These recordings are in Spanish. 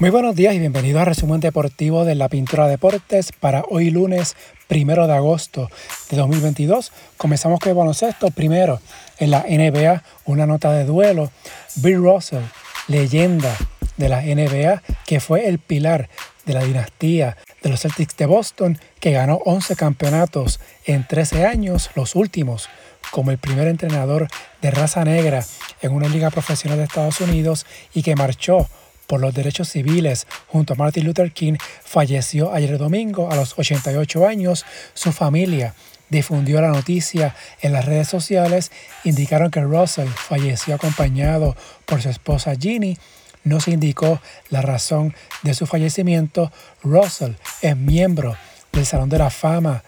Muy buenos días y bienvenidos a Resumen Deportivo de la Pintura Deportes para hoy lunes primero de agosto de 2022. Comenzamos con el baloncesto. Primero, en la NBA, una nota de duelo. Bill Russell, leyenda de la NBA, que fue el pilar de la dinastía de los Celtics de Boston, que ganó 11 campeonatos en 13 años, los últimos como el primer entrenador de raza negra en una liga profesional de Estados Unidos y que marchó por los derechos civiles junto a Martin Luther King, falleció ayer domingo a los 88 años. Su familia difundió la noticia en las redes sociales, indicaron que Russell falleció acompañado por su esposa Ginny. No se indicó la razón de su fallecimiento. Russell es miembro del Salón de la Fama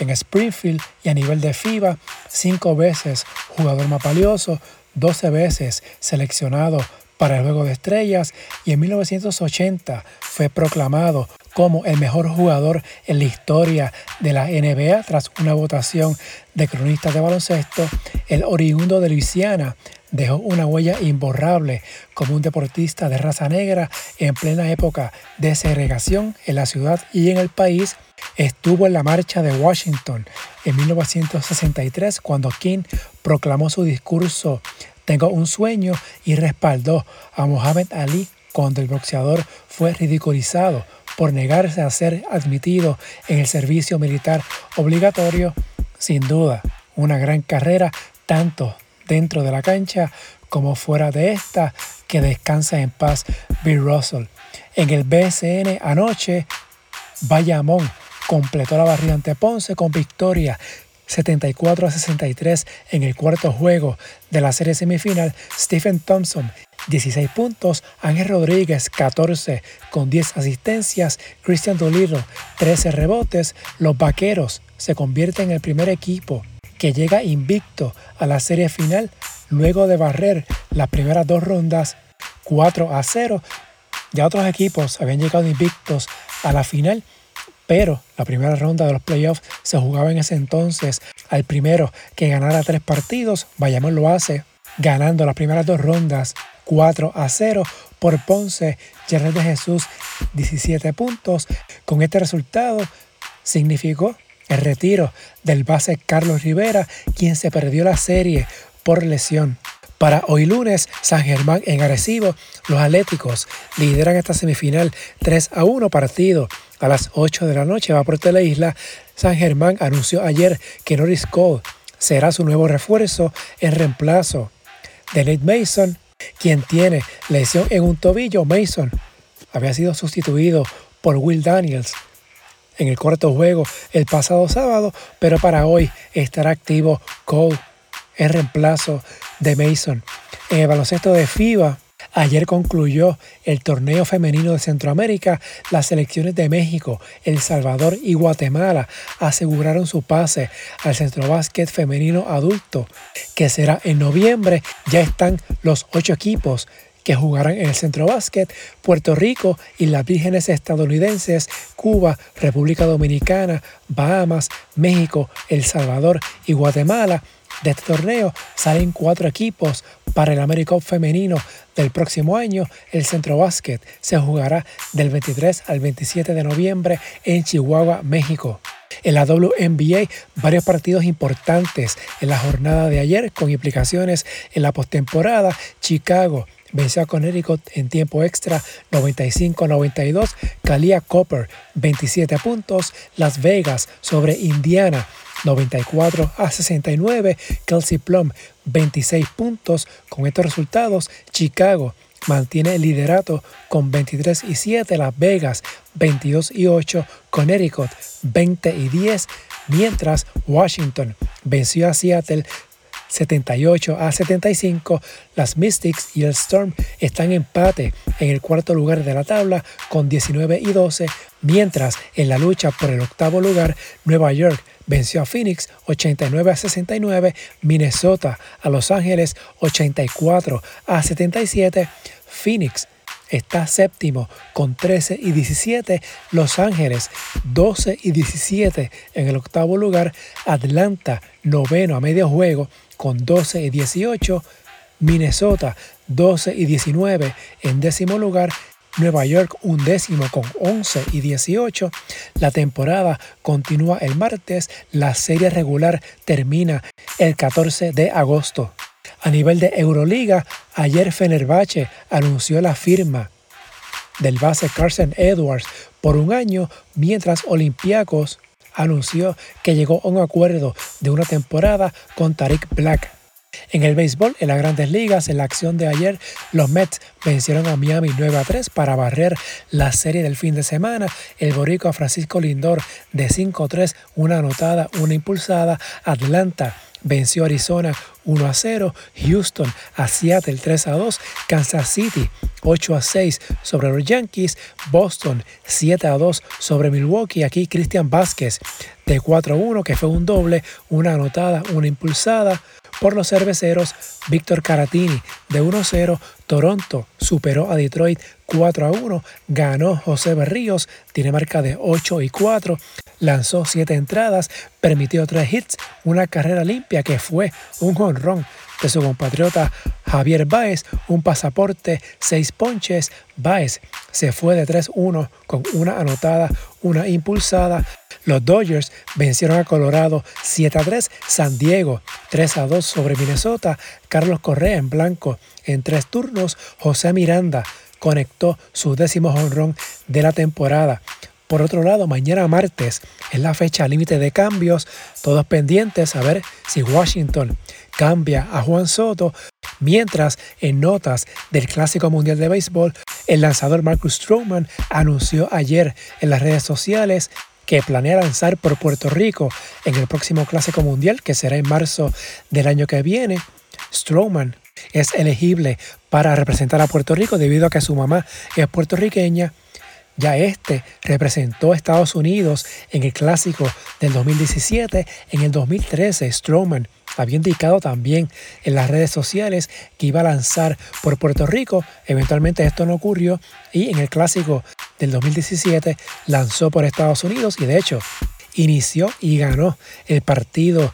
en Springfield y a nivel de FIBA, cinco veces jugador más valioso, 12 veces seleccionado para el Juego de Estrellas y en 1980 fue proclamado como el mejor jugador en la historia de la NBA tras una votación de cronistas de baloncesto. El oriundo de Luisiana dejó una huella imborrable como un deportista de raza negra en plena época de segregación en la ciudad y en el país. Estuvo en la marcha de Washington en 1963 cuando King proclamó su discurso tengo un sueño y respaldó a Muhammad Ali cuando el boxeador fue ridiculizado por negarse a ser admitido en el servicio militar obligatorio. Sin duda, una gran carrera tanto dentro de la cancha como fuera de esta, que descansa en paz Bill Russell. En el BSN anoche, Bayamón completó la barrida ante Ponce con victoria 74 a 63 en el cuarto juego de la serie semifinal, Stephen Thompson 16 puntos, Ángel Rodríguez 14 con 10 asistencias, Christian Doliro 13 rebotes, los Vaqueros se convierten en el primer equipo que llega invicto a la serie final luego de barrer las primeras dos rondas 4 a 0. Ya otros equipos habían llegado invictos a la final pero la primera ronda de los playoffs se jugaba en ese entonces al primero que ganara tres partidos. Bayamón lo hace ganando las primeras dos rondas 4 a 0 por Ponce. Gerard de Jesús 17 puntos. Con este resultado significó el retiro del base Carlos Rivera, quien se perdió la serie por lesión. Para hoy lunes, San Germán en Arecibo, los Atléticos lideran esta semifinal 3 a 1 partido a las 8 de la noche va por Isla. San Germán anunció ayer que Norris Cole será su nuevo refuerzo en reemplazo de Nate Mason, quien tiene lesión en un tobillo. Mason había sido sustituido por Will Daniels en el cuarto juego el pasado sábado, pero para hoy estará activo Cole en reemplazo de Mason. En el baloncesto de FIBA, Ayer concluyó el torneo femenino de Centroamérica. Las selecciones de México, El Salvador y Guatemala aseguraron su pase al Centrobásquet femenino adulto, que será en noviembre. Ya están los ocho equipos que jugarán en el Centro Puerto Rico y las vírgenes estadounidenses, Cuba, República Dominicana, Bahamas, México, El Salvador y Guatemala de este torneo salen cuatro equipos para el América femenino del próximo año. El Centro Básquet se jugará del 23 al 27 de noviembre en Chihuahua, México. En la WNBA, varios partidos importantes en la jornada de ayer con implicaciones en la postemporada. Chicago venció a Connecticut en tiempo extra 95-92. Kalia Copper 27 puntos. Las Vegas sobre Indiana 94 a 69. Kelsey Plum 26 puntos. Con estos resultados, Chicago mantiene el liderato con 23 y 7, Las Vegas 22 y 8, Connecticut 20 y 10, mientras Washington venció a Seattle 78 a 75. Las Mystics y el Storm están en empate en el cuarto lugar de la tabla con 19 y 12, mientras en la lucha por el octavo lugar Nueva York venció a Phoenix 89 a 69, Minnesota a Los Ángeles 84 a 77, Phoenix está séptimo con 13 y 17, Los Ángeles 12 y 17 en el octavo lugar, Atlanta noveno a medio juego con 12 y 18, Minnesota 12 y 19 en décimo lugar Nueva York un décimo con 11 y 18. La temporada continúa el martes, la serie regular termina el 14 de agosto. A nivel de Euroliga, ayer Fenerbahce anunció la firma del base Carson Edwards por un año, mientras Olympiacos anunció que llegó a un acuerdo de una temporada con Tariq Black. En el béisbol, en las grandes ligas, en la acción de ayer, los Mets vencieron a Miami 9 a 3 para barrer la serie del fin de semana. El boricua Francisco Lindor de 5-3, una anotada, una impulsada. Atlanta venció a Arizona 1 a 0, Houston a Seattle 3 a 2, Kansas City 8 a 6 sobre los Yankees, Boston 7 a 2 sobre Milwaukee, aquí Cristian Vázquez de 4 a 1 que fue un doble, una anotada, una impulsada, por los cerveceros, Víctor Caratini de 1-0, Toronto superó a Detroit 4-1, ganó José Berríos, tiene marca de 8 y 4, lanzó 7 entradas, permitió 3 hits, una carrera limpia que fue un jonrón de su compatriota Javier Baez, un pasaporte, 6 ponches. Baez se fue de 3-1 con una anotada, una impulsada, los Dodgers vencieron a Colorado 7 a 3, San Diego 3 a 2 sobre Minnesota, Carlos Correa en blanco en tres turnos, José Miranda conectó su décimo honrón de la temporada. Por otro lado, mañana martes es la fecha límite de cambios, todos pendientes a ver si Washington cambia a Juan Soto, mientras en notas del Clásico Mundial de Béisbol, el lanzador Marcus Stroman anunció ayer en las redes sociales que planea lanzar por Puerto Rico en el próximo Clásico Mundial, que será en marzo del año que viene. Strowman es elegible para representar a Puerto Rico debido a que su mamá es puertorriqueña. Ya este representó a Estados Unidos en el clásico del 2017. En el 2013, Strowman había indicado también en las redes sociales que iba a lanzar por Puerto Rico. Eventualmente esto no ocurrió y en el clásico del 2017 lanzó por Estados Unidos y de hecho inició y ganó el partido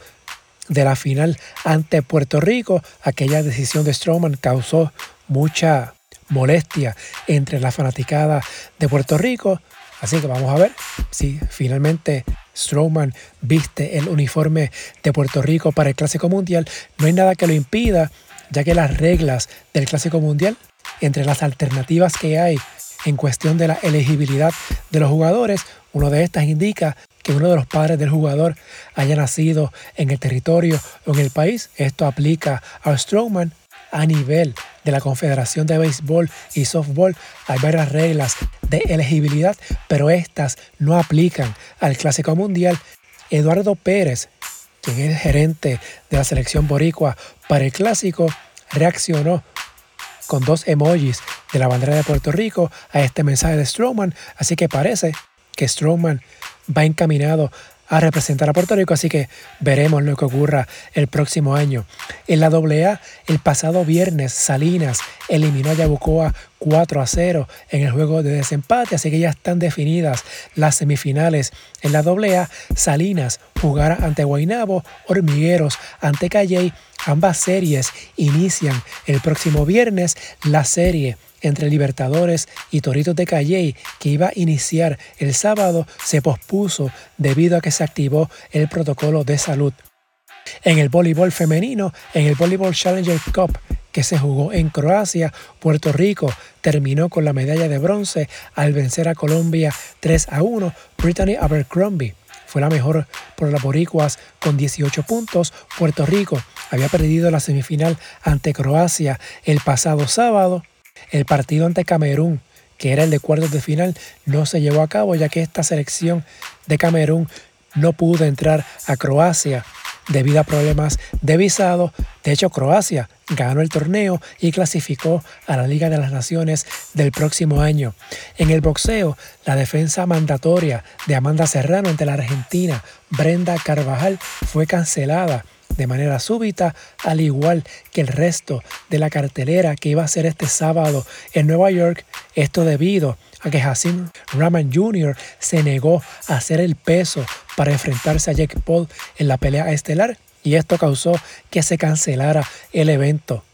de la final ante Puerto Rico. Aquella decisión de Strowman causó mucha molestia entre la fanaticada de Puerto Rico. Así que vamos a ver si finalmente Strowman viste el uniforme de Puerto Rico para el Clásico Mundial. No hay nada que lo impida, ya que las reglas del Clásico Mundial, entre las alternativas que hay en cuestión de la elegibilidad de los jugadores, uno de estas indica que uno de los padres del jugador haya nacido en el territorio o en el país. Esto aplica a Strowman a nivel de la Confederación de Béisbol y Softball. Hay varias reglas de elegibilidad, pero estas no aplican al Clásico Mundial. Eduardo Pérez, quien es gerente de la selección boricua para el Clásico, reaccionó con dos emojis de la bandera de Puerto Rico a este mensaje de Strowman. Así que parece que Strowman va encaminado a representar a Puerto Rico, así que veremos lo que ocurra el próximo año. En la AA, el pasado viernes, Salinas eliminó a Yabucoa 4 a 0 en el juego de desempate, así que ya están definidas las semifinales. En la AA, Salinas jugará ante Guainabo, Hormigueros ante Calley. Ambas series inician el próximo viernes. La serie entre Libertadores y Toritos de Calley, que iba a iniciar el sábado, se pospuso debido a que se activó el protocolo de salud. En el voleibol femenino, en el Voleibol Challenger Cup que se jugó en Croacia, Puerto Rico terminó con la medalla de bronce al vencer a Colombia 3 a 1. Brittany Abercrombie fue la mejor por las boricuas con 18 puntos. Puerto Rico había perdido la semifinal ante Croacia el pasado sábado el partido ante Camerún, que era el de cuartos de final, no se llevó a cabo ya que esta selección de Camerún no pudo entrar a Croacia debido a problemas de visado. De hecho, Croacia ganó el torneo y clasificó a la Liga de las Naciones del próximo año. En el boxeo, la defensa mandatoria de Amanda Serrano ante la argentina Brenda Carvajal fue cancelada de manera súbita, al igual que el resto de la cartelera que iba a ser este sábado en Nueva York, esto debido a que Hassim Rahman Jr. se negó a hacer el peso para enfrentarse a Jake Paul en la pelea estelar y esto causó que se cancelara el evento.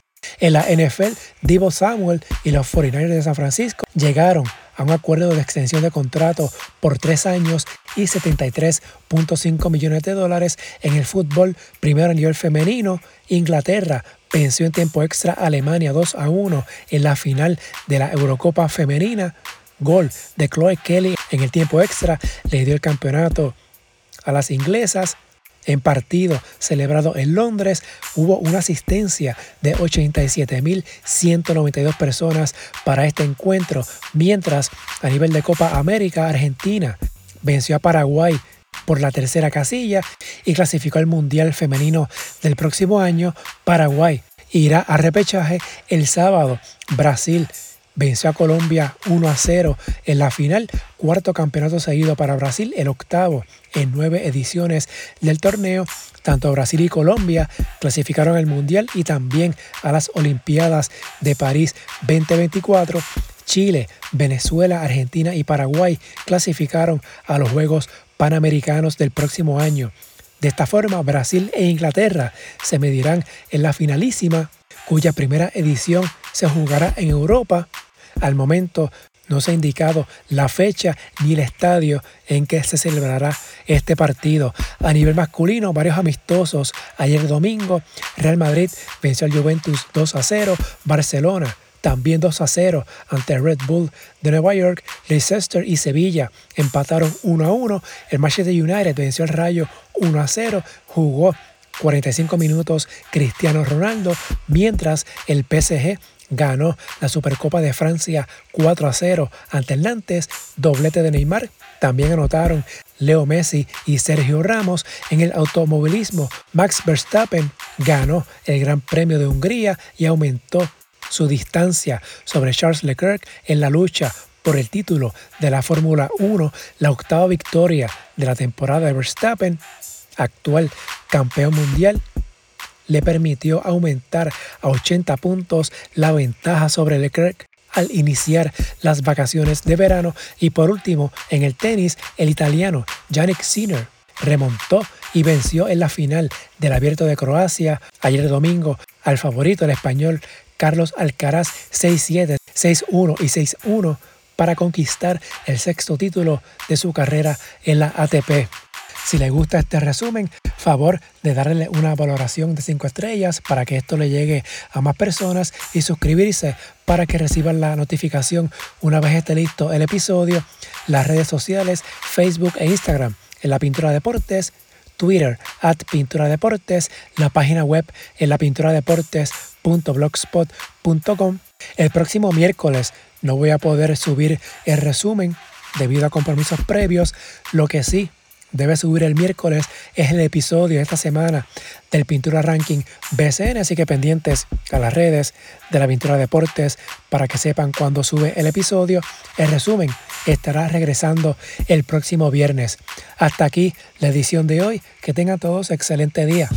En la NFL, Divo Samuel y los 49ers de San Francisco llegaron a un acuerdo de extensión de contrato por tres años y 73.5 millones de dólares en el fútbol primero a nivel femenino. Inglaterra venció en tiempo extra a Alemania 2 a 1 en la final de la Eurocopa femenina. Gol de Chloe Kelly en el tiempo extra le dio el campeonato a las inglesas. En partido celebrado en Londres hubo una asistencia de 87.192 personas para este encuentro, mientras a nivel de Copa América, Argentina venció a Paraguay por la tercera casilla y clasificó al Mundial Femenino del próximo año. Paraguay irá a repechaje el sábado. Brasil venció a Colombia 1 a 0 en la final, cuarto campeonato seguido para Brasil, el octavo en nueve ediciones del torneo. Tanto Brasil y Colombia clasificaron al Mundial y también a las Olimpiadas de París 2024. Chile, Venezuela, Argentina y Paraguay clasificaron a los Juegos Panamericanos del próximo año. De esta forma, Brasil e Inglaterra se medirán en la finalísima, cuya primera edición se jugará en Europa al momento no se ha indicado la fecha ni el estadio en que se celebrará este partido. A nivel masculino, varios amistosos. Ayer domingo, Real Madrid venció al Juventus 2 a 0. Barcelona también 2 a 0 ante Red Bull de Nueva York. Leicester y Sevilla empataron 1 a 1. El Manchester United venció al Rayo 1 a 0. Jugó 45 minutos Cristiano Ronaldo, mientras el PSG ganó la Supercopa de Francia 4 a 0 ante el Nantes, doblete de Neymar. También anotaron Leo Messi y Sergio Ramos en el automovilismo. Max Verstappen ganó el Gran Premio de Hungría y aumentó su distancia sobre Charles Leclerc en la lucha por el título de la Fórmula 1, la octava victoria de la temporada de Verstappen, actual campeón mundial le permitió aumentar a 80 puntos la ventaja sobre Leclerc al iniciar las vacaciones de verano y por último en el tenis el italiano Yannick Sinner remontó y venció en la final del Abierto de Croacia ayer domingo al favorito el español Carlos Alcaraz 6-7, 6-1 y 6-1 para conquistar el sexto título de su carrera en la ATP. Si le gusta este resumen, favor de darle una valoración de 5 estrellas para que esto le llegue a más personas y suscribirse para que reciban la notificación una vez esté listo el episodio, las redes sociales, Facebook e Instagram en la Pintura Deportes, Twitter at Pintura Deportes, la página web en la pintura deportes.blogspot.com. El próximo miércoles no voy a poder subir el resumen debido a compromisos previos, lo que sí debe subir el miércoles es el episodio de esta semana del Pintura Ranking BCN, así que pendientes a las redes de la Pintura Deportes para que sepan cuándo sube el episodio. El resumen estará regresando el próximo viernes. Hasta aquí la edición de hoy. Que tengan todos excelente día.